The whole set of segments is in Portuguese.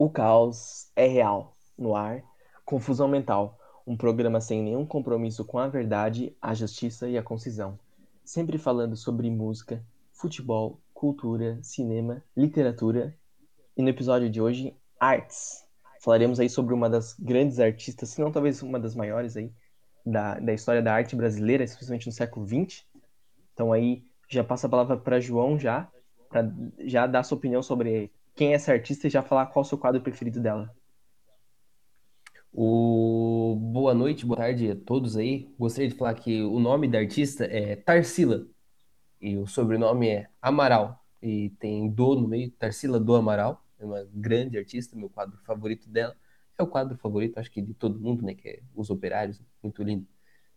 O caos é real. No ar, confusão mental. Um programa sem nenhum compromisso com a verdade, a justiça e a concisão. Sempre falando sobre música, futebol, cultura, cinema, literatura e no episódio de hoje, artes. Falaremos aí sobre uma das grandes artistas, se não talvez uma das maiores aí da, da história da arte brasileira, especialmente no século XX. Então aí já passa a palavra para João já, para já dar sua opinião sobre quem é essa artista e já falar qual é o seu quadro preferido dela. O... Boa noite, boa tarde a todos aí. Gostaria de falar que o nome da artista é Tarsila e o sobrenome é Amaral. E tem Do no meio, Tarsila Do Amaral. É uma grande artista, meu quadro favorito dela. É o quadro favorito, acho que de todo mundo, né? Que é Os Operários, muito lindo.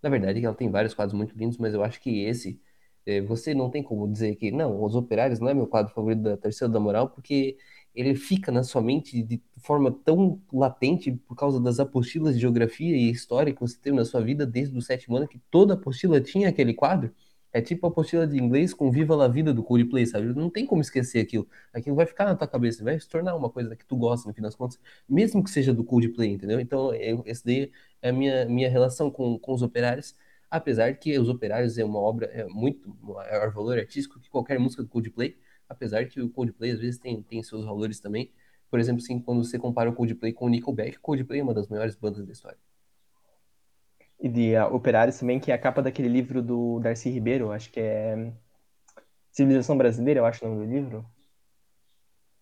Na verdade, ela tem vários quadros muito lindos, mas eu acho que esse é, você não tem como dizer que, não, Os Operários não é meu quadro favorito da Terceira da Moral, porque ele fica na sua mente de forma tão latente por causa das apostilas de geografia e história que você teve na sua vida desde o sétimo ano, que toda apostila tinha aquele quadro. É tipo a apostila de inglês com Viva la Vida do Coldplay, sabe? Não tem como esquecer aquilo. Aquilo vai ficar na tua cabeça, vai se tornar uma coisa que tu gosta, no fim das contas, mesmo que seja do Coldplay, entendeu? Então, eu, esse daí é a minha, minha relação com, com os operários apesar que Os Operários é uma obra é muito maior valor artístico que qualquer música do Coldplay, apesar que o Coldplay às vezes tem, tem seus valores também. Por exemplo, assim, quando você compara o Coldplay com o Nickelback, Coldplay é uma das maiores bandas da história. E de uh, Operários também, que é a capa daquele livro do Darcy Ribeiro, acho que é Civilização Brasileira, eu acho o nome do livro.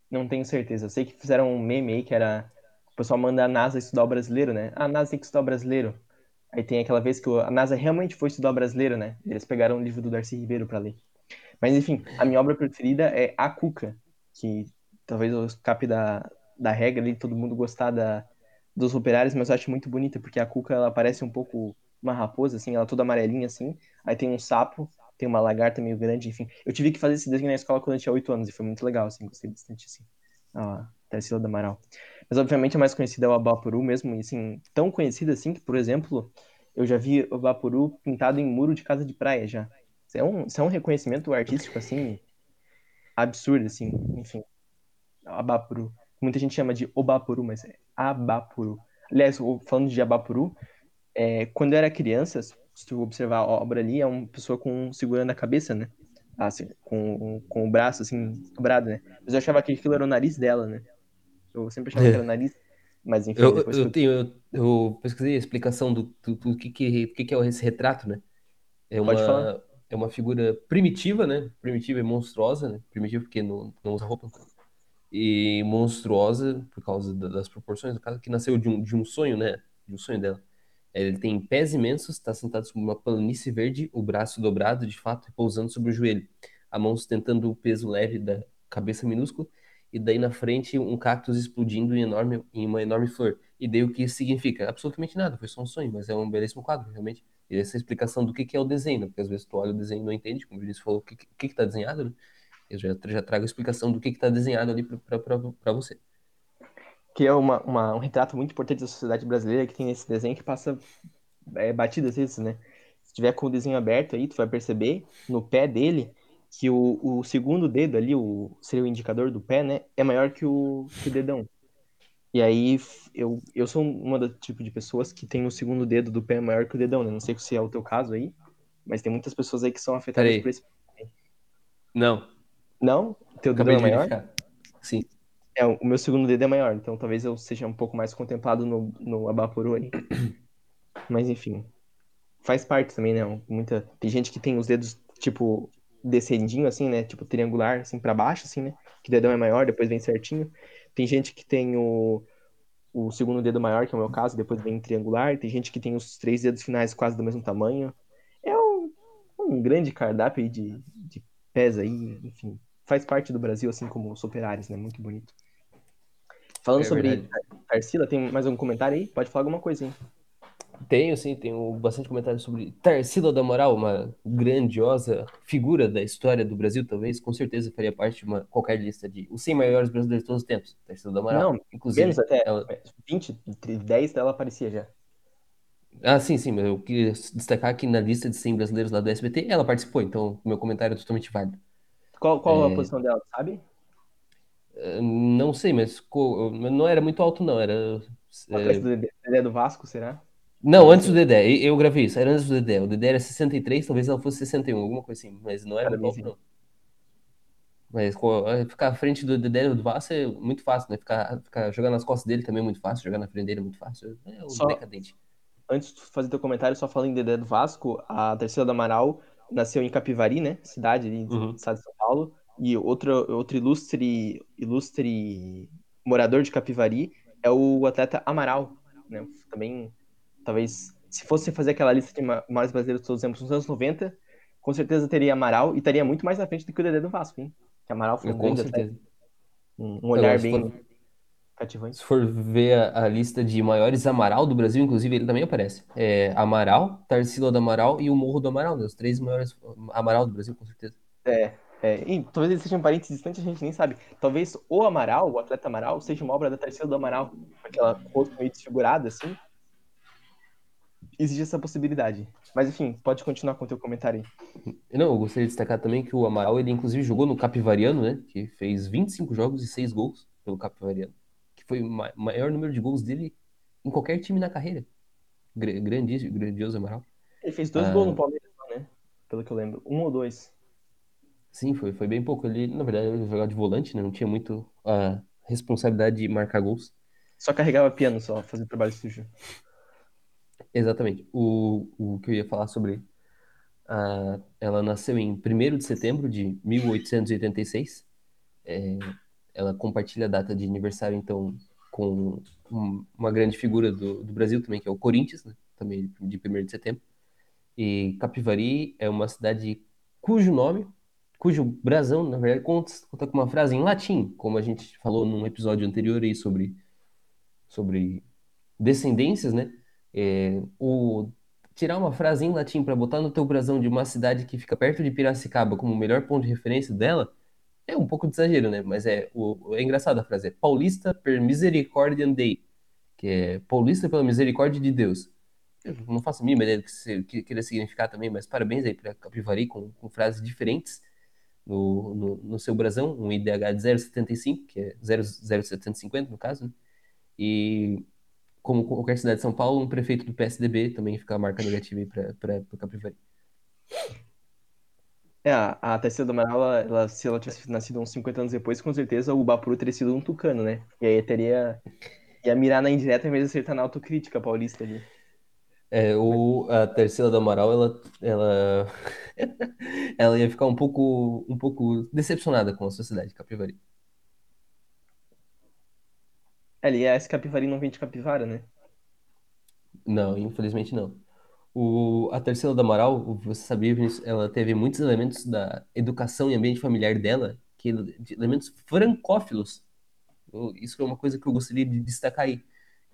Não tenho certeza. Eu sei que fizeram um meme aí que era o pessoal manda a NASA estudar o brasileiro, né? Ah, a NASA tem que estudar o brasileiro. Aí tem aquela vez que a NASA realmente foi estudar o brasileiro, né? Eles pegaram o livro do Darcy Ribeiro para ler. Mas enfim, a minha obra preferida é A Cuca, que talvez eu escape da, da regra de todo mundo gostar da, dos operários, mas eu acho muito bonita, porque a Cuca ela parece um pouco uma raposa, assim, ela toda amarelinha, assim. Aí tem um sapo, tem uma lagarta meio grande, enfim. Eu tive que fazer esse desenho na escola quando eu tinha 8 anos e foi muito legal, assim, gostei bastante, assim. A Tarsila do Amaral. Mas obviamente a mais conhecida é o Abapuru mesmo, e assim, tão conhecida assim que, por exemplo, eu já vi o Abapuru pintado em muro de casa de praia já. Isso é um, isso é um reconhecimento artístico, assim, absurdo, assim, enfim. Abapuru. Muita gente chama de Obapuru, mas é Abapuru. Aliás, falando de Abapuru, é, quando eu era criança, se tu observar a obra ali, é uma pessoa com segurando a cabeça, né? Assim, com, com o braço, assim, dobrado, né? Mas eu achava que aquilo era o nariz dela, né? Eu sempre achava que era o nariz. Mas enfim, eu, eu, eu... tenho, eu, eu, pesquisei a explicação do, do, do que, que, que, que é esse retrato, né? É uma, Pode falar. É uma figura primitiva, né? Primitiva e monstruosa, né? Primitiva porque não, não usa roupa. E monstruosa por causa das proporções, do caso que nasceu de um, de um sonho, né? De um sonho dela. Ele tem pés imensos, está sentado sobre uma planície verde, o braço dobrado, de fato, repousando sobre o joelho. A mão sustentando o peso leve da cabeça minúscula e daí na frente um cactus explodindo em, enorme, em uma enorme flor. E daí o que isso significa? Absolutamente nada, foi só um sonho, mas é um belíssimo quadro, realmente. E essa explicação do que, que é o desenho, né? porque às vezes tu olha o desenho e não entende, como o Vinícius falou, o que, que, que tá desenhado, né? Eu já, já trago a explicação do que está desenhado ali para você. Que é uma, uma, um retrato muito importante da sociedade brasileira que tem esse desenho que passa é, batido às vezes, né? Se tiver com o desenho aberto aí, tu vai perceber no pé dele que o, o segundo dedo ali, o, seria o indicador do pé, né? É maior que o, que o dedão. E aí, eu, eu sou uma do tipo de pessoas que tem o segundo dedo do pé maior que o dedão, né? Não sei se é o teu caso aí, mas tem muitas pessoas aí que são afetadas por esse. Não. Não? Teu Acabei dedão é maior? Verificar. Sim. É, o meu segundo dedo é maior, então talvez eu seja um pouco mais contemplado no, no Abaporu aí. Mas enfim. Faz parte também, né? Muita... Tem gente que tem os dedos, tipo, descendinho, assim, né? Tipo, triangular, assim, para baixo, assim, né? Que o dedão é maior, depois vem certinho. Tem gente que tem o, o segundo dedo maior, que é o meu caso, depois vem triangular. Tem gente que tem os três dedos finais quase do mesmo tamanho. É um, um grande cardápio aí de, de pés aí, enfim. Faz parte do Brasil, assim como os operários, né? Muito bonito. Falando é sobre Tarsila, tem mais algum comentário aí? Pode falar alguma coisa, hein? Tenho, sim, tenho bastante comentário sobre Tarsila da Moral, uma grandiosa figura da história do Brasil, talvez, com certeza faria parte de uma qualquer lista de os 100 maiores brasileiros de todos os tempos. Tarsila da Moral. Não, inclusive. Menos até ela... 20, 10 dela aparecia já. Ah, sim, sim, mas eu queria destacar que na lista de 100 brasileiros lá do SBT, ela participou, então meu comentário é totalmente válido. Qual, qual é... a posição dela, sabe? Não sei, mas não era muito alto, não. Era. Atrás do Dedé, Dedé do Vasco, será? Não, antes do Dedé. Eu gravei isso. Era antes do Dedé. O Dedé era 63, talvez ela fosse 61, alguma coisa assim. Mas não era muito alto, não. Mas ficar à frente do Dedé do Vasco é muito fácil, né? Ficar, ficar jogando nas costas dele também é muito fácil. Jogar na frente dele é muito fácil. É um Só... decadente antes de fazer teu comentário, só falando em Dedé do Vasco, a Terceira do Amaral nasceu em Capivari, né? Cidade ali, uhum. estado de São Paulo. E outro, outro ilustre, ilustre morador de Capivari é o atleta Amaral, né? Também, talvez, se fosse fazer aquela lista de maiores brasileiros todos os tempos nos anos 90, com certeza teria Amaral e estaria muito mais na frente do que o Dedé do Vasco, hein? Que Amaral foi um com certeza. Atleta, um olhar bem... For cativante. Se for ver a, a, lista de maiores Amaral do Brasil, inclusive, ele também aparece. É Amaral, Tarsila do Amaral e o Morro do Amaral, né? Os três maiores Amaral do Brasil, com certeza. É, é, e talvez eles sejam parentes distantes, a gente nem sabe. Talvez o Amaral, o atleta Amaral, seja uma obra da Tarsila do Amaral. Aquela rosto meio desfigurada, assim. Existe essa possibilidade. Mas enfim, pode continuar com o teu comentário aí. Não, eu gostaria de destacar também que o Amaral, ele inclusive jogou no Capivariano, né? Que fez 25 jogos e 6 gols pelo Capivariano foi o maior número de gols dele em qualquer time na carreira. Grandioso, grandioso Amaral. Ele fez dois ah, gols no Palmeiras, né? Pelo que eu lembro. Um ou dois. Sim, foi, foi bem pouco. Ele, na verdade, ele jogava de volante, né? Não tinha muito a responsabilidade de marcar gols. Só carregava piano, só, fazia trabalho sujo. Exatamente. O, o que eu ia falar sobre. Ela nasceu em 1 de setembro de 1886. É, ela compartilha a data de aniversário, então, com um, uma grande figura do, do, Brasil também, que é o Corinthians, né? também de 1 de setembro. E Capivari é uma cidade cujo nome, cujo brasão, na verdade, conta, conta com uma frase em latim, como a gente falou num episódio anterior aí sobre, sobre descendências, né? É, o, tirar uma frase em latim para botar no teu brasão de uma cidade que fica perto de Piracicaba como o melhor ponto de referência dela, é um pouco de exagero, né? Mas é, o, é engraçado a frase. É Paulista per misericordiam Dei. Que é Paulista pela misericórdia de Deus. Eu não faço a mínima ideia do que, que queria significar também, mas parabéns aí para Capivari com, com frases diferentes no, no, no, seu brasão. Um IDH de 0,75, que é 0,750 no caso, né? E como qualquer cidade de São Paulo, um prefeito do PSDB também fica a marca negativa aí para Capivari. É, a, Terceira do Amaral, ela, ela, se ela tivesse nascido uns 50 anos depois, com certeza o Bapuru teria sido um tucano, né? E aí teria. ia mirar na indireta em vez de acertar na autocrítica paulista ali. É, o, a Terceira do Amaral, ela, ela, ela ia ficar um pouco, um pouco decepcionada com a sociedade Capivari. Aliás, Capivari não vem de capivara, né? Não, infelizmente não. O, a Tarsila do Amaral, você sabia, ela teve muitos elementos da educação e ambiente familiar dela, que elementos francófilos. Isso é uma coisa que eu gostaria de destacar aí.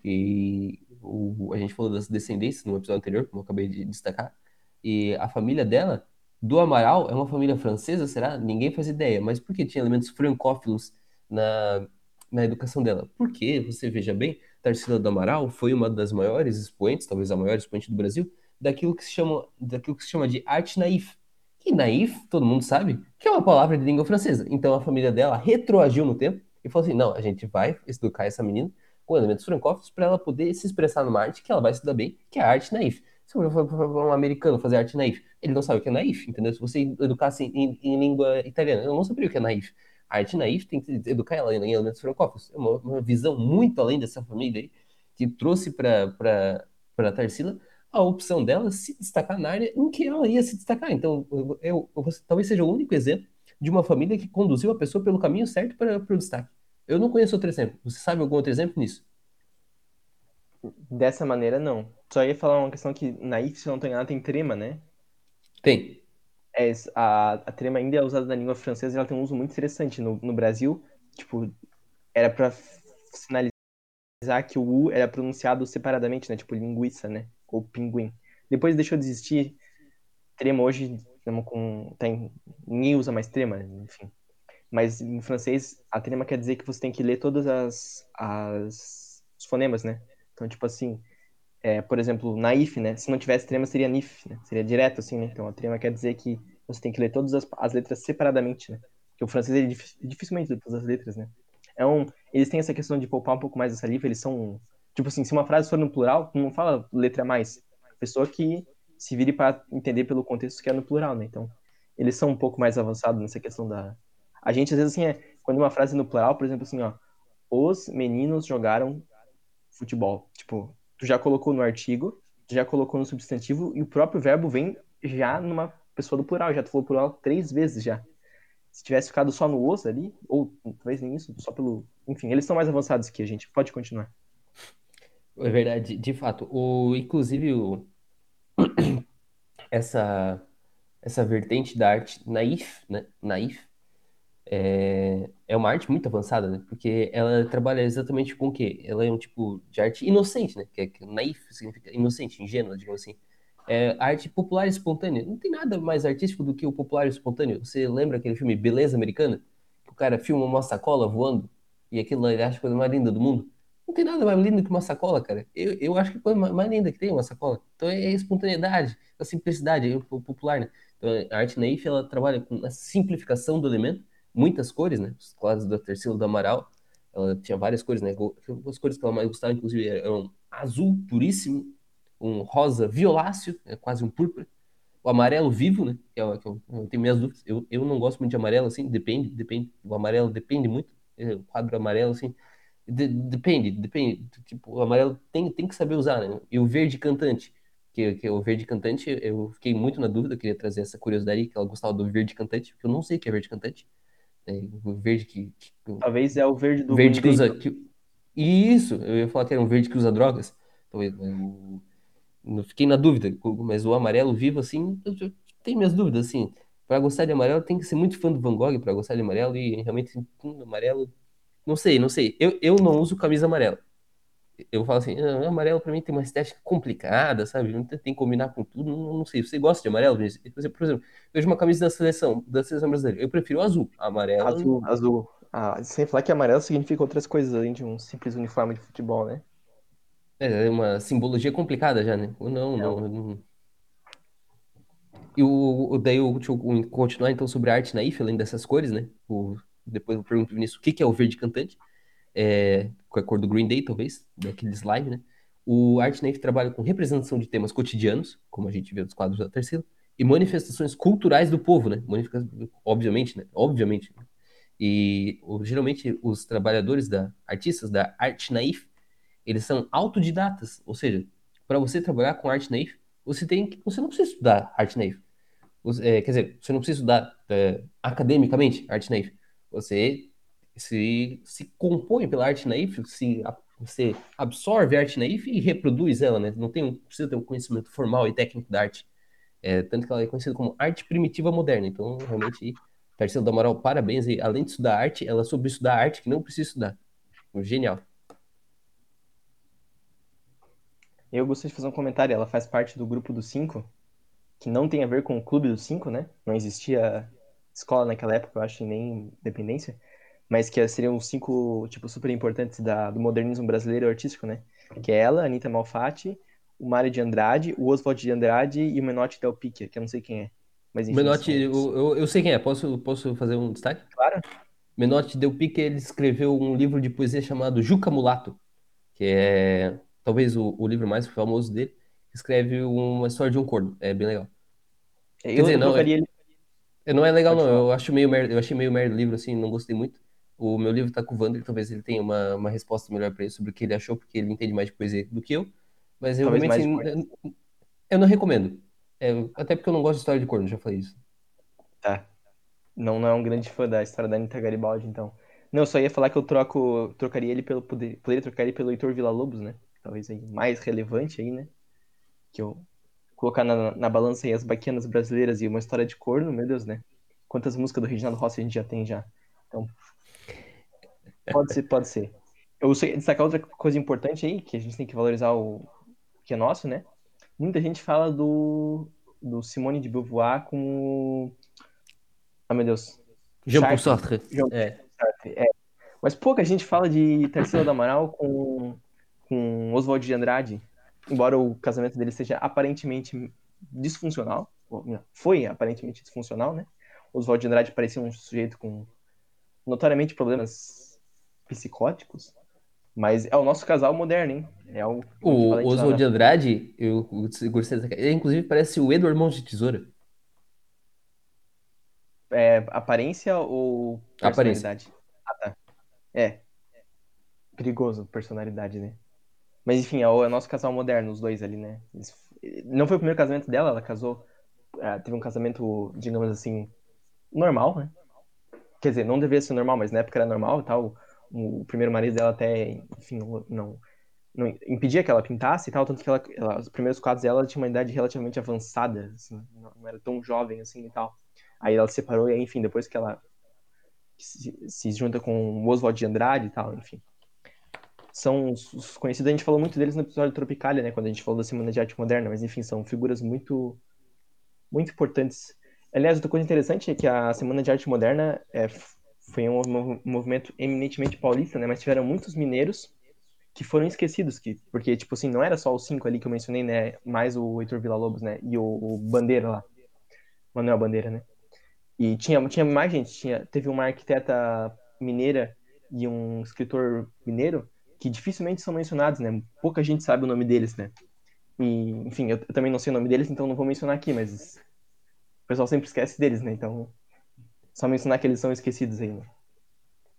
E o, a gente falou das descendências no episódio anterior, como eu acabei de destacar. E a família dela, do Amaral, é uma família francesa, será? Ninguém faz ideia. Mas por que tinha elementos francófilos na, na educação dela? Porque, você veja bem, Tarsila do Amaral foi uma das maiores expoentes, talvez a maior expoente do Brasil, daquilo que se chama, daquilo que se chama de arte naif. E naif, todo mundo sabe, que é uma palavra de língua francesa. Então a família dela retroagiu no tempo e falou assim: não, a gente vai educar essa menina com elementos francófonos para ela poder se expressar numa arte que ela vai se dar bem, que é a arte naif. Se eu for um americano fazer arte naif, ele não sabe o que é naif, entendeu? Se você educasse em, em língua italiana, eu não saberia o que é naif. A arte naif tem que educar ela em elementos francófonos. É uma, uma visão muito além dessa família aí, que trouxe para Tarsila a opção dela se destacar na área em que ela ia se destacar. Então, eu, eu, eu, talvez seja o único exemplo de uma família que conduziu a pessoa pelo caminho certo para, o destaque. Eu não conheço outro exemplo. Você sabe algum outro exemplo nisso? Dessa maneira, não. Só ia falar uma questão que na IF, se não estou enganado, tem trema, né? Tem. É, a, a trema ainda é usada na língua francesa e ela tem um uso muito interessante. No, no Brasil, tipo, era para sinalizar que o U era pronunciado separadamente, né? Tipo, linguiça, né? ou pinguim. Depois deixou de existir trema hoje, com, tem, ninguém usa mais trema, enfim. Mas em francês, a trema quer dizer que você tem que ler todas as, as os fonemas, né? Então, tipo assim, é, por exemplo, naif, né? Se não tivesse trema, seria nif, né? Seria direto, assim, né? Então, a trema quer dizer que você tem que ler todas as, as letras separadamente, né? Porque o francês, ele dificilmente lê todas as letras, né? É um, eles têm essa questão de poupar um pouco mais a saliva, eles são. Tipo assim, se uma frase for no plural, não fala letra mais. Pessoa que se vire para entender pelo contexto que é no plural, né? Então, eles são um pouco mais avançados nessa questão da. A gente, às vezes, assim, é. Quando uma frase é no plural, por exemplo, assim, ó. Os meninos jogaram futebol. Tipo, tu já colocou no artigo, tu já colocou no substantivo, e o próprio verbo vem já numa pessoa do plural. Já tu falou plural três vezes já. Se tivesse ficado só no os ali, ou talvez nem isso, só pelo. Enfim, eles são mais avançados que a gente. Pode continuar. É verdade, de fato. O, inclusive, o, essa, essa vertente da arte naif, né? Naif, é, é uma arte muito avançada, né? Porque ela trabalha exatamente com o quê? Ela é um tipo de arte inocente, né? Que, é, que naif significa inocente, ingênua, digamos assim. É arte popular e espontânea. Não tem nada mais artístico do que o popular e espontâneo. Você lembra aquele filme Beleza Americana? Que o cara filma uma sacola voando e aquilo ele acha a coisa mais linda do mundo. Não tem nada mais lindo que uma sacola, cara. Eu, eu acho que a coisa mais linda que tem uma sacola. Então é a espontaneidade, a simplicidade, é popular, né? Então a arte naif, ela trabalha com a simplificação do elemento, muitas cores, né? Os quadros da Terceira do Amaral, ela tinha várias cores, né? As cores que ela mais gostava, inclusive, eram azul puríssimo, um rosa violáceo, é quase um púrpura, o amarelo vivo, né? Que é, que eu, eu, tenho minhas dúvidas. Eu, eu não gosto muito de amarelo, assim, depende, depende. O amarelo depende muito. É, o quadro amarelo, assim, de, depende, depende. Tipo, o amarelo tem, tem que saber usar, né? E o verde cantante, que, que o verde cantante, eu fiquei muito na dúvida, queria trazer essa curiosidade, que ela gostava do verde cantante, porque eu não sei o que é verde cantante. É, o verde que, que, Talvez é o verde do verde que usa. Que, isso, eu ia falar que era um verde que usa drogas. Talvez. Eu, fiquei na dúvida, mas o amarelo vivo, assim, eu, eu tenho minhas dúvidas, assim. Para gostar de amarelo, tem que ser muito fã do Van Gogh para gostar de amarelo, e realmente, hum, amarelo não sei, não sei. Eu, eu não uso camisa amarela. Eu falo assim, ah, amarelo pra mim tem uma estética complicada, sabe? Não tem que combinar com tudo. Não, não sei. Você gosta de amarelo? Por exemplo, vejo uma camisa da seleção, da seleção brasileira. Eu prefiro azul. Amarelo. Azul, azul. Ah, sem falar que amarelo significa outras coisas além de um simples uniforme de futebol, né? É, é uma simbologia complicada já, né? Não, não. não. não. E o, daí eu, deixa eu continuar então sobre a arte naif, além dessas cores, né? O, depois eu pergunto pro Vinícius o que, que é o verde cantante, é, com a cor do Green Day, talvez, daquele slime, né? O Art Nave trabalha com representação de temas cotidianos, como a gente vê nos quadros da terceira, e manifestações culturais do povo, né? Obviamente, né? Obviamente. E geralmente os trabalhadores da artistas da Art Naif, eles são autodidatas, ou seja, para você trabalhar com Art Naif, você tem que, você não precisa estudar Art Naif. É, quer dizer, você não precisa estudar é, academicamente Art Naif. Você se, se compõe pela arte naif, se você absorve a arte naif e reproduz ela, né? Não tem, precisa ter um conhecimento formal e técnico da arte. É, tanto que ela é conhecida como arte primitiva moderna. Então, realmente, Tarsila do Amaral, parabéns. E, além de estudar arte, ela soube estudar arte que não precisa estudar. Genial. Eu gostaria de fazer um comentário. Ela faz parte do grupo dos cinco, que não tem a ver com o clube dos cinco, né? Não existia escola naquela época, eu acho, nem independência, mas que seriam os cinco, tipo, super importantes da, do modernismo brasileiro artístico, né? Que é ela, Anitta Malfatti, o Mário de Andrade, o Oswald de Andrade e o Menotti Del Picchia, que eu não sei quem é. Mas, enfim, Menotti, eu, eu, eu, sei quem é, posso, posso fazer um destaque? Claro. Menotti Del Picchia, ele escreveu um livro de poesia chamado Juca Mulato, que é talvez o, o livro mais famoso dele, escreve uma história de um corno, é bem legal. Eu, Quer dizer, não, é... ele não é legal, não. Eu acho meio merda, eu achei meio merda o livro, assim, não gostei muito. O meu livro tá com o Wander, talvez ele tenha uma, uma resposta melhor para ele sobre o que ele achou, porque ele entende mais de poesia do que eu. Mas eu realmente assim, eu, eu, não recomendo. É, até porque eu não gosto de história de corno, já falei isso. Tá. Não, não é um grande fã da história da Anitta Garibaldi, então. Não, eu só ia falar que eu troco, trocaria ele pelo. Poder, poderia trocar ele pelo Heitor Villa-Lobos, né? Talvez aí mais relevante aí, né? Que eu colocar na, na balança aí as baquianas brasileiras e uma história de corno, meu Deus, né? Quantas músicas do Reginaldo Rossi a gente já tem já. Então, pode ser, pode ser. Eu sei destacar outra coisa importante aí, que a gente tem que valorizar o, que é nosso, né? Muita gente fala do, do Simone de Beauvoir com o... Ah, meu Deus. Jean-Paul Sartre. Jean é. Sartre. É. Mas pouca gente fala de Tarsila do Amaral com, com Oswald de Andrade embora o casamento dele seja aparentemente disfuncional, foi aparentemente disfuncional, né? Oswald de Andrade parecia um sujeito com notoriamente problemas psicóticos, mas é o nosso casal moderno, hein? É o, o Oswald de Andrade, eu gostei dessa Ele, inclusive, parece o Edward Mãos de Tesoura. É, aparência ou personalidade? Aparência. Ah, tá. É. Perigoso, personalidade, né? Mas enfim, é o, é o nosso casal moderno, os dois ali, né? Eles, não foi o primeiro casamento dela, ela casou. É, teve um casamento, digamos assim, normal, né? Quer dizer, não deveria ser normal, mas na época era normal e tal. O, primeiro marido dela até, enfim, não, não impedia que ela pintasse e tal, tanto que ela, ela, os primeiros quadros dela tinha uma idade relativamente avançada, assim, não, era tão jovem assim e tal. Aí ela se separou e aí, enfim, depois que ela se, se junta com o Oswald de Andrade e tal, enfim. São os, os, conhecidos, a gente falou muito deles no episódio Tropicália, né, quando a gente falou da Semana de Arte Moderna, mas enfim, são figuras muito muito importantes. Aliás, outra coisa interessante é que a Semana de Arte Moderna é, foi um, movimento eminentemente paulista, né, mas tiveram muitos mineiros que foram esquecidos, que, porque, tipo assim, não era só os cinco ali que eu mencionei, né, mais o Heitor Villa-Lobos, né, e o, o Bandeira lá, Manuel Bandeira, né, e tinha, tinha mais gente, tinha, teve uma arquiteta mineira e um escritor mineiro que dificilmente são mencionados, né? Pouca gente sabe o nome deles, né? E, enfim, eu, eu também não sei o nome deles, então não vou mencionar aqui, mas o pessoal sempre esquece deles, né? Então, só mencionar que eles são esquecidos né?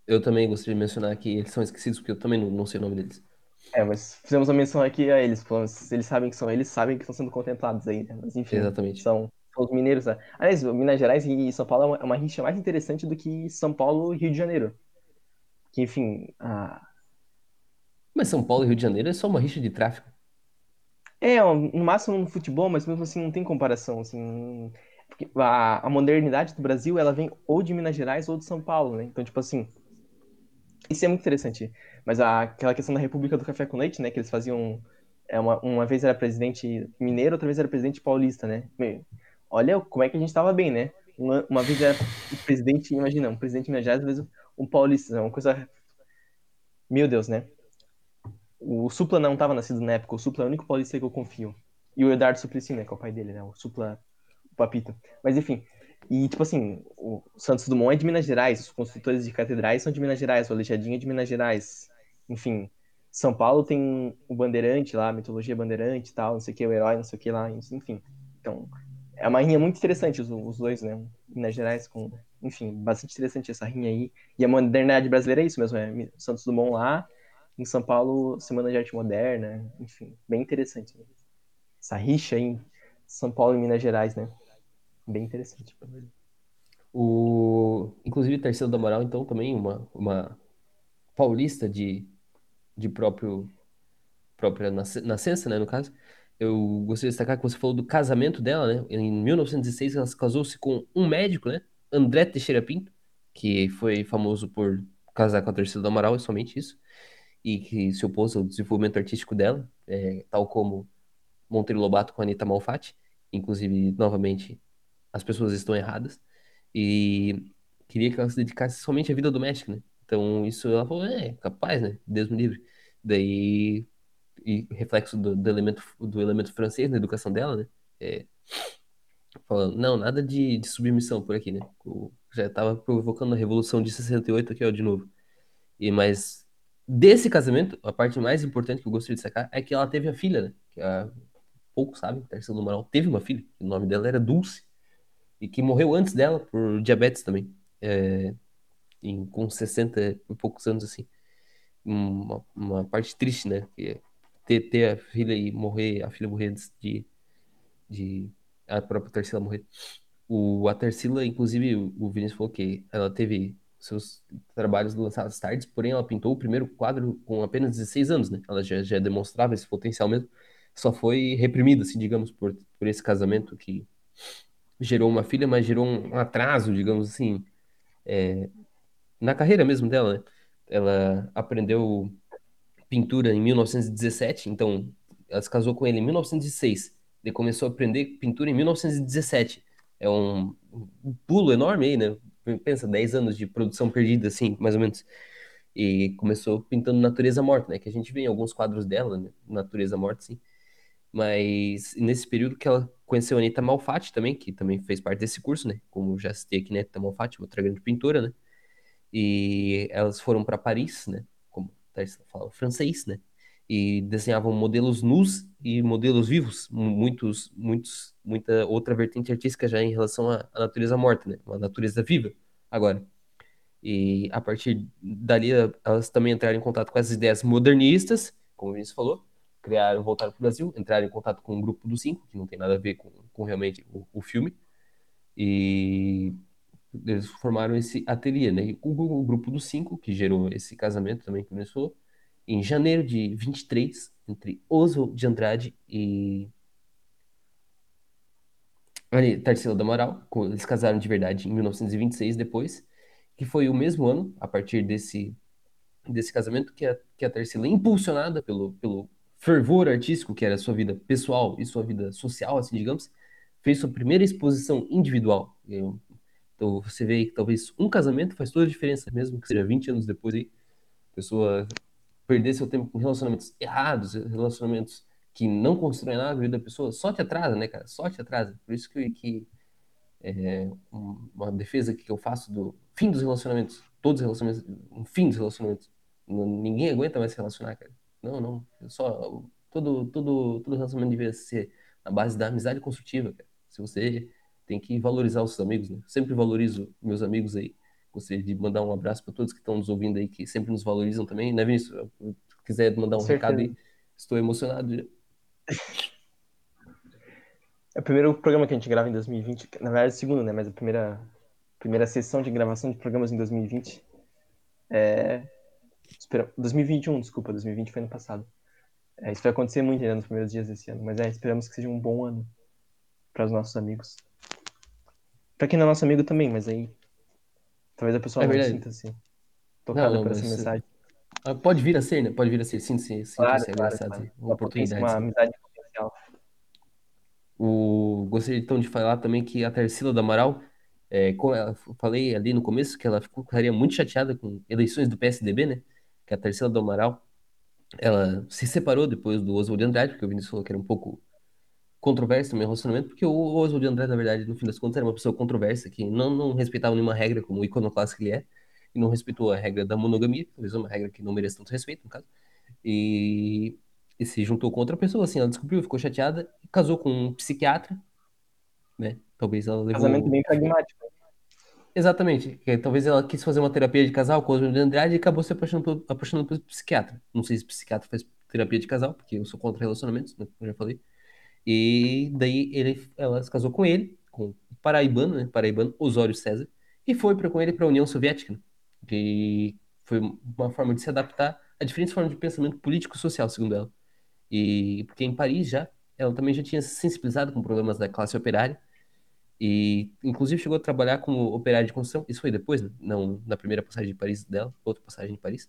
Eu também gostaria de mencionar que eles são esquecidos, porque eu também não, não sei o nome deles. É, mas fizemos uma menção aqui a eles, eles sabem que são eles, sabem que estão sendo contemplados aí, né? Mas enfim, Exatamente. são os mineiros. Né? Aliás, Minas Gerais e São Paulo é uma, é uma rixa mais interessante do que São Paulo e Rio de Janeiro. Que, enfim. A... Mas São Paulo e Rio de Janeiro é só uma rixa de tráfico. É, no máximo no futebol, mas mesmo assim não tem comparação. Assim, a, a modernidade do Brasil ela vem ou de Minas Gerais ou de São Paulo, né? Então, tipo assim. Isso é muito interessante. Mas a, aquela questão da República do Café com Leite, né? Que eles faziam. É, uma, uma vez era presidente mineiro, outra vez era presidente paulista, né? olha como é que a gente tava bem, né? Uma, uma vez era presidente, imagina, um presidente de Minas Gerais, às vezes um paulista, é uma coisa. Meu Deus, né? O Supla não tava nascido na época, o Supla é o único paulista que eu confio. E o Eduardo Suplicy, né, que é o pai dele, né? O Supla, Papito. Mas enfim, e tipo assim, o Santos Dumont é de Minas Gerais, os construtores de catedrais são de Minas Gerais, o Alexandrinho é de Minas Gerais. Enfim, São Paulo tem o Bandeirante lá, a mitologia Bandeirante e tal, não sei o que, o herói, não sei o que lá, enfim. Então, é uma rinha muito interessante, os, os dois, né? Minas Gerais com. Enfim, bastante interessante essa rinha aí. E a modernidade brasileira é isso mesmo, é Santos Dumont lá, em São Paulo, Semana de Arte Moderna, enfim, bem interessante. Essa rixa aí São Paulo e Minas Gerais, né? Bem interessante. O... Inclusive, Terceiro da Moral, então, também uma, uma paulista de, de próprio própria nascença, né, no caso, eu gostaria de destacar que você falou do casamento dela, né? Em 1906, ela casou-se com um médico, né? André Teixeira Pinto, que foi famoso por casar com a Terceira do Amaral, é somente isso. E que se opôs ao desenvolvimento artístico dela, é, tal como Monteiro Lobato com a Anitta Malfatti. Inclusive, novamente, as pessoas estão erradas. E queria que ela se dedicasse somente à vida doméstica, né? Então, isso ela falou, é, capaz, né? Deus me livre. Daí e reflexo do, do, elemento, do elemento francês na educação dela, né? É, falando, não, nada de, de submissão por aqui, né? Já estava provocando a Revolução de 68 aqui, ó, de novo. E, mas desse casamento, a parte mais importante que eu gostaria de sacar é que ela teve a filha, né? Que a, pouco sabem, Terceira do teve uma filha, o nome dela era Dulce, e que morreu antes dela por diabetes também, é, em, com 60 e poucos anos, assim. Uma, uma parte triste, né? Que ter, ter a filha e morrer, a filha morrer antes de, de a própria Tarsila morrer. O, a Tarsila, inclusive, o Vinícius falou que ela teve seus trabalhos lançados tarde, porém ela pintou o primeiro quadro com apenas 16 anos, né? Ela já, já demonstrava esse potencial mesmo, só foi reprimida, assim, digamos, por, por esse casamento que gerou uma filha, mas gerou um atraso, digamos assim, é, na carreira mesmo dela? Ela aprendeu pintura em 1917, então ela se casou com ele em 1906, e começou a aprender pintura em 1917. É um, pulo enorme aí, né? Pensa, 10 anos de produção perdida, assim, mais ou menos. E começou pintando natureza morta, né? Que a gente vê em alguns quadros dela, né? Natureza morta, sim. Mas nesse período que ela conheceu a Anitta Malfatti também, que também fez parte desse curso, né? Como já citei aqui, né? Anitta Malfatti, outra grande pintora, né? e elas foram para Paris, né? Como Tarsila fala francês, né? E desenhavam modelos nus e modelos vivos, muitos, muitos, muita outra vertente artística já em relação à, à natureza morta, né? Uma natureza viva agora. E a partir dali elas também entraram em contato com as ideias modernistas, como o Vinícius falou, criaram, voltaram para o Brasil, entraram em contato com o grupo dos cinco, que não tem nada a ver com, com realmente o, o filme, e eles formaram esse ateliê, né? O, o, grupo dos cinco, que gerou esse casamento também falou, em janeiro de 23, entre Oswald de Andrade e ali, Tarsila do Amaral, eles casaram de verdade em 1926 depois, que foi o mesmo ano, a partir desse, desse casamento, que a, que a Tarsila, impulsionada pelo, pelo fervor artístico, que era sua vida pessoal e sua vida social, assim, digamos, fez sua primeira exposição individual. Então você vê que talvez um casamento faz toda a diferença, mesmo que seja 20 anos depois aí, a pessoa perder seu tempo com relacionamentos errados, relacionamentos que não constroem nada na vida da pessoa, só te atrasa, né, cara? Só te atrasa. Por isso que, que é, uma defesa que eu faço do fim dos relacionamentos, todos os relacionamentos, um fim dos relacionamentos. Ninguém aguenta mais se relacionar, cara. Não, não. Só todo, todo, todo relacionamento devia ser na base da amizade construtiva, cara. Se você tem que valorizar os seus amigos, né? Sempre valorizo meus amigos aí. Gostaria de mandar um abraço para todos que estão nos ouvindo aí, que sempre nos valorizam também, né, Vinícius? Se quiser mandar um recado aí, estou emocionado já. É o primeiro programa que a gente grava em 2020, na verdade, é o segundo, né? Mas a primeira, primeira sessão de gravação de programas em 2020 é. 2021, desculpa, 2020 foi ano passado. É, isso vai acontecer muito ainda nos primeiros dias desse ano, mas é, esperamos que seja um bom ano para os nossos amigos. Para quem não é nosso amigo também, mas aí talvez a pessoa é não sinta assim, tocada não, não, por essa mensagem. Ah, pode vir a ser, né? Pode vir a ser, sim, sim, sim claro, sim, claro, claro. Uma oportunidade. Uma amizade potencial. O... Gostaria então de falar também que a Tarsila do Amaral, é, como eu falei ali no começo, que ela ficaria muito chateada com eleições do PSDB, né? Que a Tarsila do Amaral ela se separou depois do Oswald de Andrade, porque o Vinícius falou que era um pouco controverso no meu relacionamento, porque o Oswald de Andrade, na verdade, no fim das contas, era uma pessoa controversa, que não, não respeitava nenhuma regra, como o iconoclasta que ele é, e não respeitou a regra da monogamia, talvez uma regra que não merece tanto respeito, no caso, e, e se juntou com outra pessoa, assim, ela descobriu, ficou chateada, casou com um psiquiatra, né, talvez ela levou... Casamento bem pragmático. Exatamente. Que, talvez ela quis fazer uma terapia de casal com o Oswald de Andrade e acabou se apaixonando pelo, apaixonando pelo psiquiatra. Não sei se psiquiatra faz terapia de casal, porque eu sou contra relacionamentos, né, como eu já falei. E daí ele, ela se casou com ele, com o paraibano, né, paraibano Osório César, e foi para com ele para a União Soviética, né, que foi uma forma de se adaptar a diferentes formas de pensamento político e social, segundo ela. E porque em Paris já, ela também já tinha se sensibilizado com problemas da classe operária, e, inclusive, chegou a trabalhar como operária de construção. Isso foi depois, né? não na primeira passagem de Paris dela, outra passagem de Paris.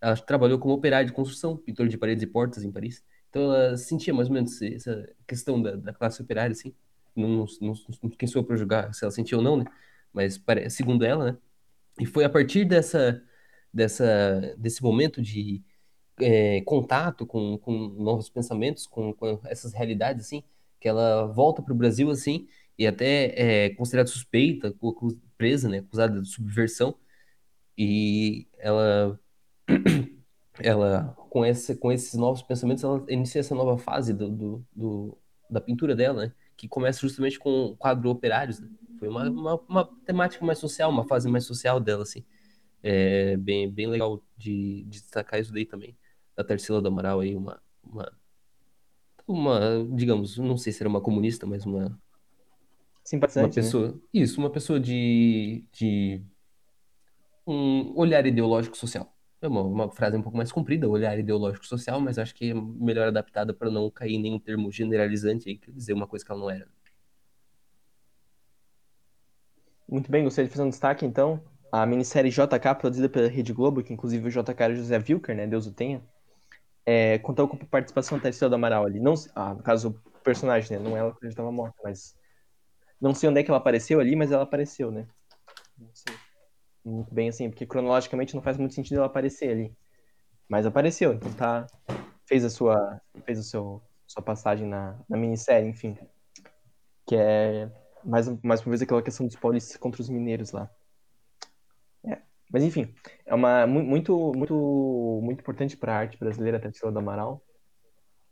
Ela trabalhou como operária de construção, pintor de paredes e portas em Paris. Então, ela sentia mais ou menos essa questão da, da classe operária, assim. Não, não, não quem sou eu para julgar se ela sentia ou não, né? Mas, segundo ela, né? E foi a partir dessa, dessa, desse momento de é, contato com, com novos pensamentos, com, com essas realidades, assim, que ela volta para o Brasil, assim, e até é considerada suspeita, presa, né, acusada de subversão, e ela, ela com, esse, com esses novos pensamentos, ela inicia essa nova fase do, do, do da pintura dela, né, que começa justamente com o quadro Operários, né? foi uma, uma, uma, temática mais social, uma fase mais social dela, assim, é bem, bem legal de, de destacar isso daí também, da Tarsila do Amaral aí, uma, uma, uma, digamos, não sei se era uma comunista, mas uma Simpatizante, uma né? pessoa, né? Isso, uma pessoa de, de um olhar ideológico social. É uma, uma frase um pouco mais comprida, olhar ideológico social, mas acho que é melhor adaptada para não cair em nenhum termo generalizante e dizer uma coisa que ela não era. Muito bem, gostaria de fazer um destaque então. A minissérie JK, produzida pela Rede Globo, que inclusive o JK era José Wilker, né? Deus o tenha. É, contou com a participação da Tarsila do Amaral ali. Não, ah, no caso, o personagem, né? Não ela que já estava morta, mas não sei onde é que ela apareceu ali, mas ela apareceu, né? Não sei. Muito bem assim, porque cronologicamente não faz muito sentido ela aparecer ali. Mas apareceu, então tá. Fez a sua. Fez o seu sua passagem na, na minissérie, enfim. Que é mais, mais uma vez aquela questão dos paulistas contra os mineiros lá. É, Mas enfim, é uma muito muito muito importante para a arte brasileira a Tarsila do Amaral,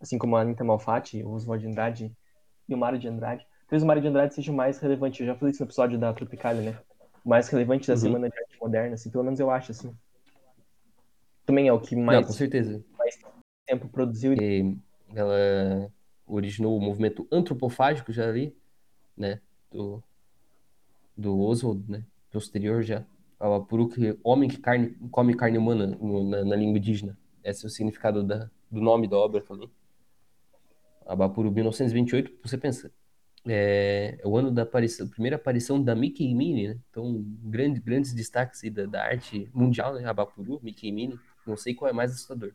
assim como a Anitta Malfatti, o Oswald de Andrade e o Mário de Andrade. Talvez o Mário de Andrade seja o mais relevante, eu já falei isso no episódio da Tropicália, né? O mais relevante da Uhum. Semana de Arte Moderna, assim, pelo menos eu acho, assim. Também é o que Não, mais, com certeza. mais tempo produziu. E ela originou o movimento antropofágico já ali, né? Do, do Oswald, né? Posterior já. Ao Apuru, que homem que carne, come carne humana no- na, na língua indígena. Esse é o significado da, do nome da obra também. Abapuru, 1928, você pensa, é, o ano da aparição, primeira aparição da Mickey Minnie, né? Então, grande, grandes destaques da, da arte mundial, né? Abapuru, Mickey Minnie. Não sei qual é mais assustador.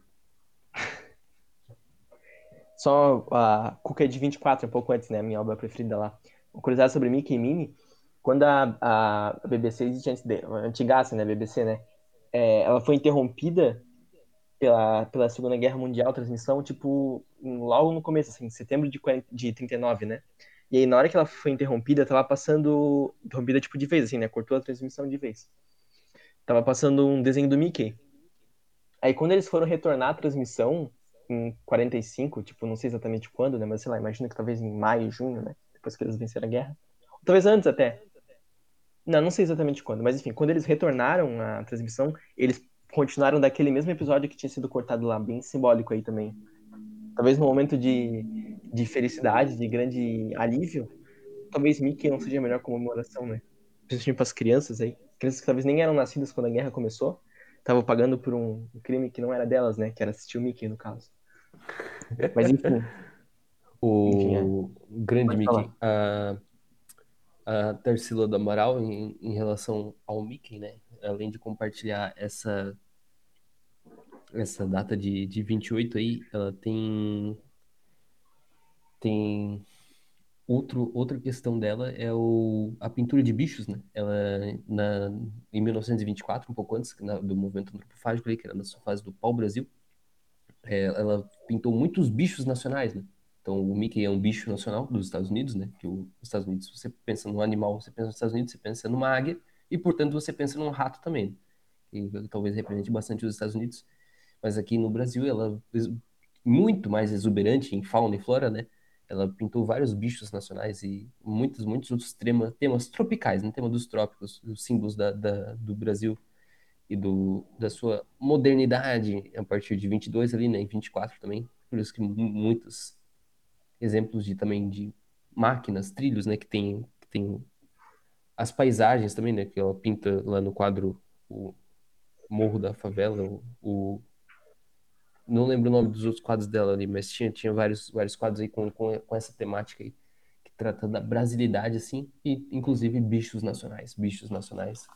Só a Cuca é de 24, um pouco antes, né? Minha obra preferida lá. Uma curiosidade sobre Mickey Minnie, quando a, a BBC existe antes de, antigaça, né? BBC, né? É, ela foi interrompida pela, pela Segunda Guerra Mundial, transmissão, tipo, logo no começo, assim, setembro de, 40, de 39, né? E aí, na hora que ela foi interrompida, tava passando. Interrompida, tipo, de vez, assim, né? Cortou a transmissão de vez. Tava passando um desenho do Mickey. Aí, quando eles foram retornar a transmissão, em 45, tipo, não sei exatamente quando, né? Mas sei lá, imagino que talvez em maio, junho, né? Depois que eles venceram a guerra. Ou talvez antes até. Não, não sei exatamente quando, mas enfim, quando eles retornaram à transmissão, eles continuaram daquele mesmo episódio que tinha sido cortado lá, bem simbólico aí também. Talvez no momento de, de felicidade, de grande alívio, talvez Mickey não seja a melhor comemoração, né? Principalmente para as crianças aí. Crianças que talvez nem eram nascidas quando a guerra começou, estavam pagando por um crime que não era delas, né? Que era assistir o Mickey, no caso. Mas enfim. O Enfim, é. grande Pode Mickey, a, a Tarsila do Amaral, em, em relação ao Mickey, né? Além de compartilhar essa essa data de, de 28 aí, ela tem tem outro, outra questão dela é o, a pintura de bichos, né? Ela, na, em 1924, um pouco antes na- do movimento antropofágico, ali, que era na sua fase do pau-brasil, é, ela pintou muitos bichos nacionais, né? Então, o Mickey é um bicho nacional dos Estados Unidos, né? Que os Estados Unidos, você pensa num animal, você pensa nos Estados Unidos, você pensa numa águia, e, portanto, você pensa num rato também, né? que talvez represente bastante os Estados Unidos. Mas aqui no Brasil, ela é muito mais exuberante em fauna e flora, né? Ela pintou vários bichos nacionais e muitos, muitos outros tema, temas tropicais, né? Tema dos trópicos, os símbolos da, da- do Brasil e do, da sua modernidade a partir de 22 ali, né? Em 24 também. Por isso que mu- muitos exemplos de também de máquinas, trilhos, né? Que tem, que tem as paisagens também, né? Que ela pinta lá no quadro o Morro da Favela, o, o- não lembro o nome dos outros quadros dela ali, mas tinha, tinha vários, vários quadros aí com, com, com essa temática aí, que trata da brasilidade, assim, e inclusive bichos nacionais, bichos nacionais,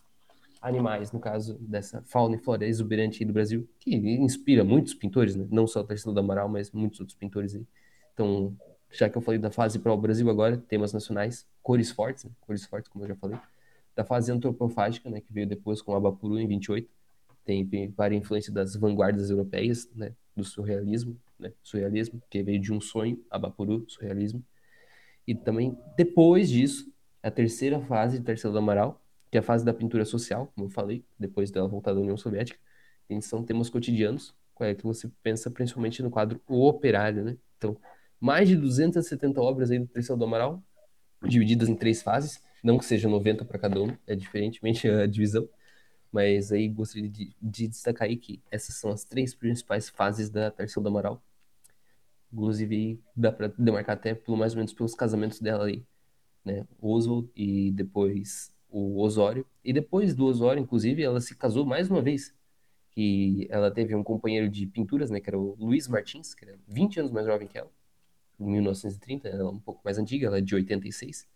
animais, no caso dessa fauna e flora exuberante aí do Brasil, que inspira muitos pintores, né? Não só o Tarsila do Amaral, mas muitos outros pintores aí. Então, já que eu falei da fase para o Brasil agora, temas nacionais, cores fortes, né? cores fortes, como eu já falei, da fase antropofágica, né, que veio depois com Abapuru em 28, tem várias influências das vanguardas europeias, né, do surrealismo, né, surrealismo, que veio de um sonho, Abapuru, surrealismo. E também, depois disso, a terceira fase de Tarsila do Amaral, que é a fase da pintura social, como eu falei, depois dela voltar da União Soviética, e são temas cotidianos, é que você pensa principalmente no quadro O Operário, né? Então, mais de 270 obras aí do Tarsila do Amaral, divididas em três fases, não que seja 90 para cada um, é diferentemente a divisão, mas aí gostaria de, de destacar aí que essas são as três principais fases da Tarsila do Amaral. Inclusive, dá para demarcar até pelo mais ou menos pelos casamentos dela aí, né? Oswald e depois o Osório. E depois do Osório, inclusive, ela se casou mais uma vez. Que ela teve um companheiro de pinturas, né? Que era o Luiz Martins, que era 20 anos mais jovem que ela. Em 1930, ela é um pouco mais antiga, ela é de 86.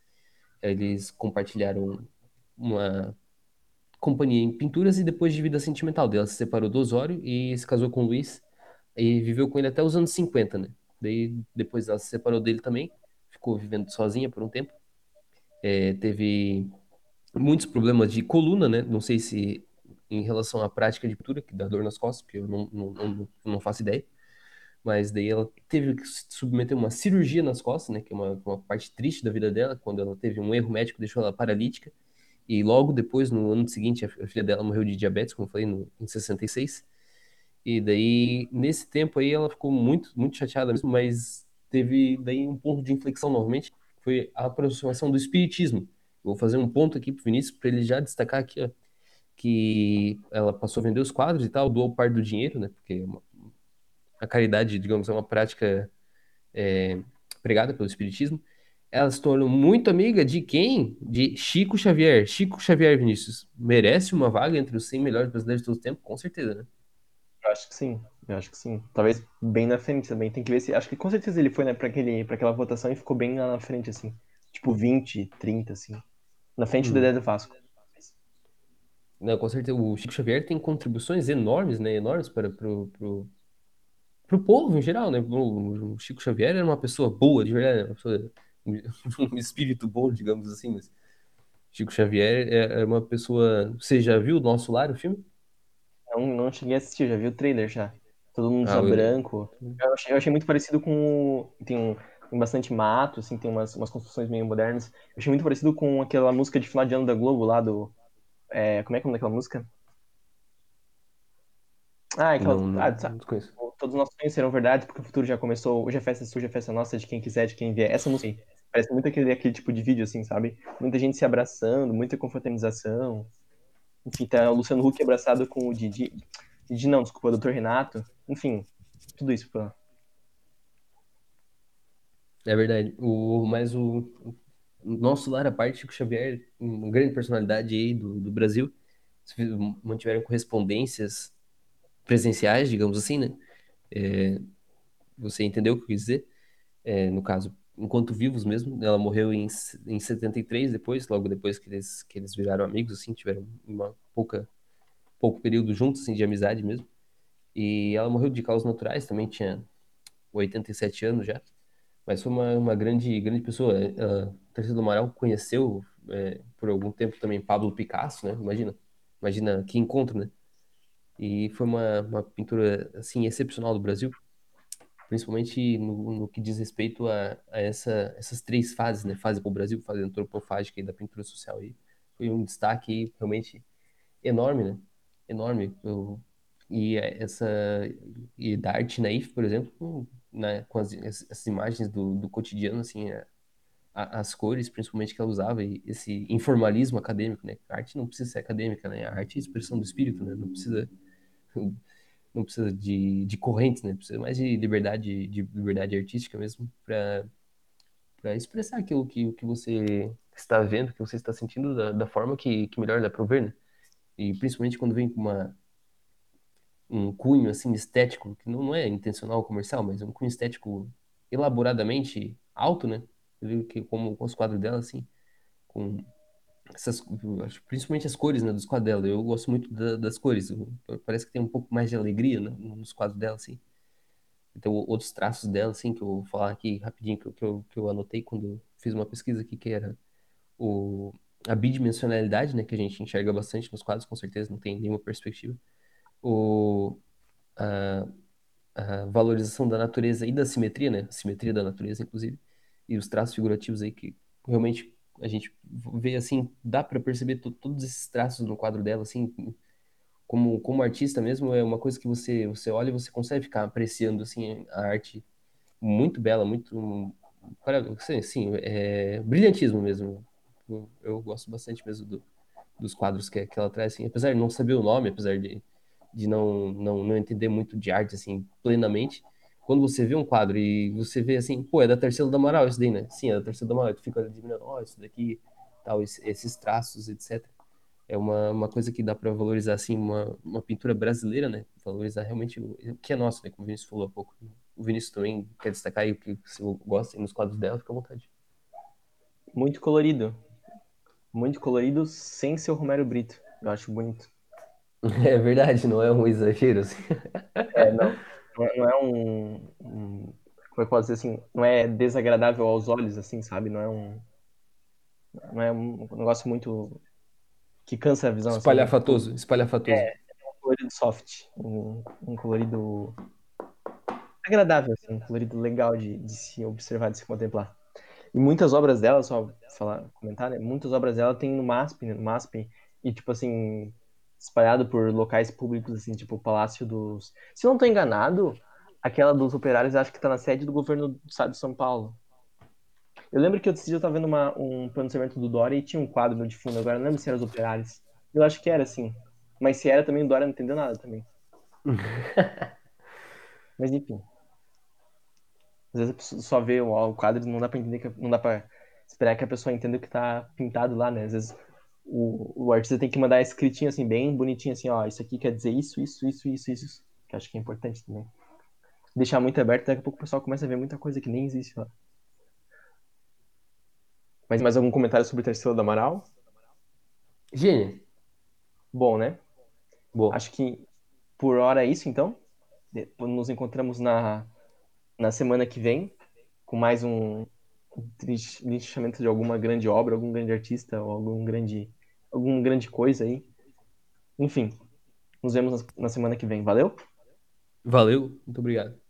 Eles compartilharam uma companhia em pinturas e depois de vida sentimental dela se separou do Osório e se casou com o Luiz e viveu com ele até os anos 50, né? Daí depois ela se separou dele também, ficou vivendo sozinha por um tempo. É, teve muitos problemas de coluna, né? Não sei se em relação à prática de pintura, que dá dor nas costas, porque eu não, não, não, não faço ideia. Mas daí ela teve que submeter uma cirurgia nas costas, né? Que é uma, uma parte triste da vida dela, quando ela teve um erro médico, deixou ela paralítica. E logo depois, no ano seguinte, a filha dela morreu de diabetes, como eu falei, no, em 66. E daí, nesse tempo aí, ela ficou muito, muito chateada mesmo, mas teve daí um ponto de inflexão novamente, foi a aproximação do espiritismo. Vou fazer um ponto aqui pro Vinícius, para ele já destacar aqui, ó, que ela passou a vender os quadros e tal, doou parte do dinheiro, né, porque é uma, a caridade, digamos, é uma prática é, pregada pelo espiritismo, ela se tornou muito amiga de quem? De Chico Xavier. Chico Xavier, Vinícius, merece uma vaga entre os 100 melhores brasileiros de todo o tempo? Com certeza, né? Eu acho que sim, eu acho que sim. Talvez bem na frente também. Tem que ver se. Acho que com certeza ele foi, né, pra, aquele, pra aquela votação e ficou bem lá na frente, assim. Tipo 20, 30, assim. Na frente hum. do Dedé do Vasco. Não, com certeza. O Chico Xavier tem contribuições enormes, né? Enormes para pro, pro, pro povo em geral, né? O Chico Xavier era uma pessoa boa, de verdade, uma pessoa um espírito bom, digamos assim, mas Chico Xavier é, é uma pessoa. Você já viu o Nosso Lar, o filme? Não, não cheguei a assistir, já vi o trailer já. Todo mundo ah, branco. Eu achei, eu achei, muito parecido com. Tem, um, tem bastante mato, assim, tem umas, umas construções meio modernas. Eu achei muito parecido com aquela música de final de ano da Globo lá do. É, como é que é o nome daquela música? Ah, aquela. Não, não, ah, conheço. Todos nós sonhos serão verdade, porque o futuro já começou. Hoje é festa sua, hoje é festa nossa, de quem quiser, de quem vier. Essa música aí. Parece muito aquele, aquele tipo de vídeo, assim, sabe? Muita gente se abraçando, muita confraternização. Enfim, tá o Luciano Huck abraçado com o Didi. Didi não, desculpa, o Dr. Renato. Enfim, tudo isso pra. É verdade. O, mas o, o nosso lar à parte, Chico Xavier, uma grande personalidade aí do, do Brasil, mantiveram correspondências presenciais, digamos assim, né? É, você entendeu o que eu quis dizer? É, no caso, enquanto vivos mesmo. Ela morreu em, em 73 depois, logo depois que eles, que eles viraram amigos, assim, tiveram uma pouca pouco período juntos, assim, de amizade mesmo. E ela morreu de causas naturais, também tinha 87 anos já. Mas foi uma, uma grande, grande pessoa. A Terceira do Amaral conheceu é, por algum tempo também Pablo Picasso, né? Imagina, imagina que encontro, né? E foi uma, uma pintura, assim, excepcional do Brasil principalmente no, no que diz respeito a, a essa, essas três fases, né? Fase para o Brasil, fase antropofágica e da pintura social aí. Foi um destaque realmente enorme, né? Enorme. Eu, e essa e da arte naif, por exemplo, né, com as, essas imagens do, do cotidiano, assim, a, a, as cores, principalmente que ela usava, e esse informalismo acadêmico, né? A arte não precisa ser acadêmica, né? A arte é expressão do espírito, né? Não precisa não precisa de, de correntes, né? Precisa mais de liberdade, de liberdade artística mesmo para para expressar aquilo que, que você está vendo, que você está sentindo da, da forma que, que melhor dá para ver, né? E principalmente quando vem com uma um cunho assim estético, que não, não é intencional comercial, mas é um cunho estético elaboradamente alto, né? Que como com os quadros dela assim, com essas, principalmente as cores, né, dos quadros dela. Eu gosto muito da, das cores. Parece que tem um pouco mais de alegria né, nos quadros dela, assim. Então, outros traços dela, assim, que eu vou falar aqui rapidinho, que eu, que eu, que eu anotei quando fiz uma pesquisa aqui, que era o, a bidimensionalidade, né, que a gente enxerga bastante nos quadros, com certeza, não tem nenhuma perspectiva. O, a, a valorização da natureza e da simetria, né, a simetria da natureza, inclusive, e os traços figurativos aí que realmente a gente vê assim, dá para perceber todos esses traços no quadro dela, assim, como, como artista mesmo, é uma coisa que você, você olha e você consegue ficar apreciando, assim, a arte muito bela, muito, sim, sim é brilhantismo mesmo. Eu, eu gosto bastante mesmo do, dos quadros que, que ela traz, assim, apesar de não saber o nome, apesar de, de não, não, não entender muito de arte, assim, plenamente, quando você vê um quadro e você vê assim, pô, é da Terceira do Amaral isso daí, né? Sim, é da Terceira do Amaral. Tu fica admirando, ó, oh, isso daqui, tal, esses traços, etc. É uma, uma coisa que dá para valorizar, assim, uma, uma pintura brasileira, né? Valorizar realmente o, o que é nosso, né? Como o Vinícius falou há pouco. O Vinícius também quer destacar aí o que se gosta nos quadros dela, fica à vontade. Muito colorido. Muito colorido sem ser o Romero Brito. Eu acho bonito. É verdade, não é um exagero, assim. É, não. É, não é um, um, como é que posso dizer assim, não é desagradável aos olhos, assim, sabe? Não é um, não é um negócio muito que cansa a visão. Assim. Espalhafatoso, assim. espalhafatoso. É, é um colorido soft, um, um colorido agradável, assim, um colorido legal de, de se observar, de se contemplar. E muitas obras dela, só falar, comentar, né? Muitas obras dela tem no MASP, né? no MASP, e tipo assim, espalhado por locais públicos, assim, tipo o Palácio dos. Se eu não tô enganado, aquela dos operários acho que tá na sede do governo do estado de São Paulo. Eu lembro que outro dia eu tava vendo uma, um pronunciamento do Dória e tinha um quadro de fundo, agora não lembro se era os operários. Eu acho que era, sim. Mas se era também, o Dória não entendeu nada também. Mas enfim. Às vezes a pessoa só vê o, o quadro e não dá pra entender, que, não dá pra esperar que a pessoa entenda o que tá pintado lá, né? Às vezes o, o artista tem que mandar escritinho assim, bem bonitinho, assim, ó, isso aqui quer dizer isso, isso, isso, isso, isso. Que acho que é importante também. Deixar muito aberto, daqui a pouco o pessoal começa a ver muita coisa que nem existe lá. Mas mais algum comentário sobre Tarsila do Amaral? Gênio. Bom, né? Boa. Acho que por hora é isso, então. Nos encontramos na, na semana que vem com mais um linchamento de alguma grande obra, algum grande artista ou algum grande, algum grande coisa aí. Enfim, nos vemos na semana que vem. Valeu? Valeu, muito obrigado.